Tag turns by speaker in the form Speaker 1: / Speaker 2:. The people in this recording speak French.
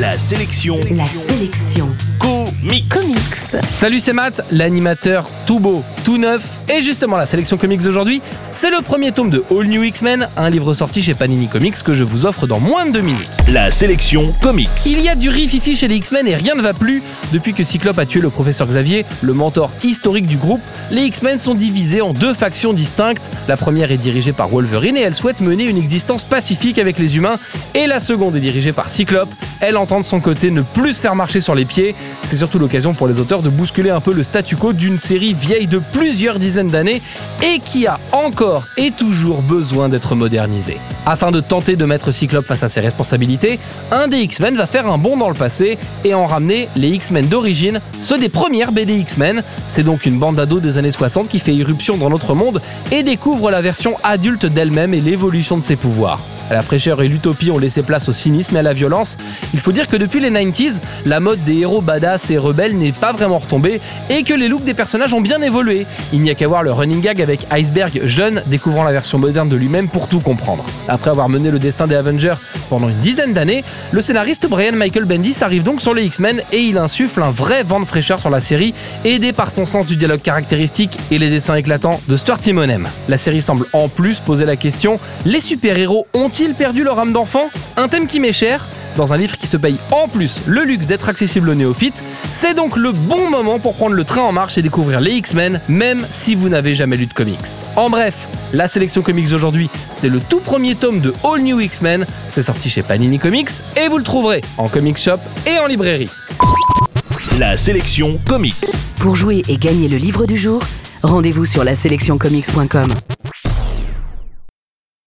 Speaker 1: La sélection.
Speaker 2: La sélection.
Speaker 1: Comics.
Speaker 2: Comics.
Speaker 3: Salut, c'est Matt, l'animateur tout beau, tout neuf. Et justement, la sélection comics d'aujourd'hui, c'est le premier tome de All New X-Men, un livre sorti chez Panini Comics que je vous offre dans moins de deux minutes.
Speaker 1: La sélection comics.
Speaker 3: Il y a du rififi chez les X-Men et rien ne va plus. Depuis que Cyclope a tué le professeur Xavier, le mentor historique du groupe, les X-Men sont divisés en deux factions distinctes. La première est dirigée par Wolverine et elle souhaite mener une existence pacifique avec les humains. Et la seconde est dirigée par Cyclope. Elle de son côté ne plus se faire marcher sur les pieds. C'est surtout l'occasion pour les auteurs de bousculer un peu le statu quo d'une série vieille de plusieurs dizaines d'années et qui a encore et toujours besoin d'être modernisée. Afin de tenter de mettre Cyclope face à ses responsabilités, un des X-Men va faire un bond dans le passé et en ramener les X-Men d'origine, ceux des premières BD X-Men. C'est donc une bande d'ados des années 60 qui fait irruption dans notre monde et découvre la version adulte d'elle-même et l'évolution de ses pouvoirs. La fraîcheur et l'utopie ont laissé place au cynisme et à la violence. Il faut dire que depuis les 90s, la mode des héros badass et rebelles n'est pas vraiment retombée et que les looks des personnages ont bien évolué. Il n'y a qu'à voir le running gag avec Iceberg jeune découvrant la version moderne de lui-même pour tout comprendre. Après avoir mené le destin des Avengers pendant une dizaine d'années, le scénariste Brian Michael Bendis arrive donc sur les X-Men et il insuffle un vrai vent de fraîcheur sur la série, aidé par son sens du dialogue caractéristique et les dessins éclatants de Stuart Timonem. La série semble en plus poser la question les super-héros ont-ils perdu leur âme d'enfant Un thème qui m'est cher. Dans un livre qui se paye en plus le luxe d'être accessible aux néophytes, c'est donc le bon moment pour prendre le train en marche et découvrir les X-Men, même si vous n'avez jamais lu de comics. En bref, la sélection comics d'aujourd'hui, c'est le tout premier tome de All New X-Men. C'est sorti chez Panini Comics et vous le trouverez en comic shop et en librairie.
Speaker 1: La sélection comics.
Speaker 2: Pour jouer et gagner le livre du jour, rendez-vous sur la sélectioncomics.com.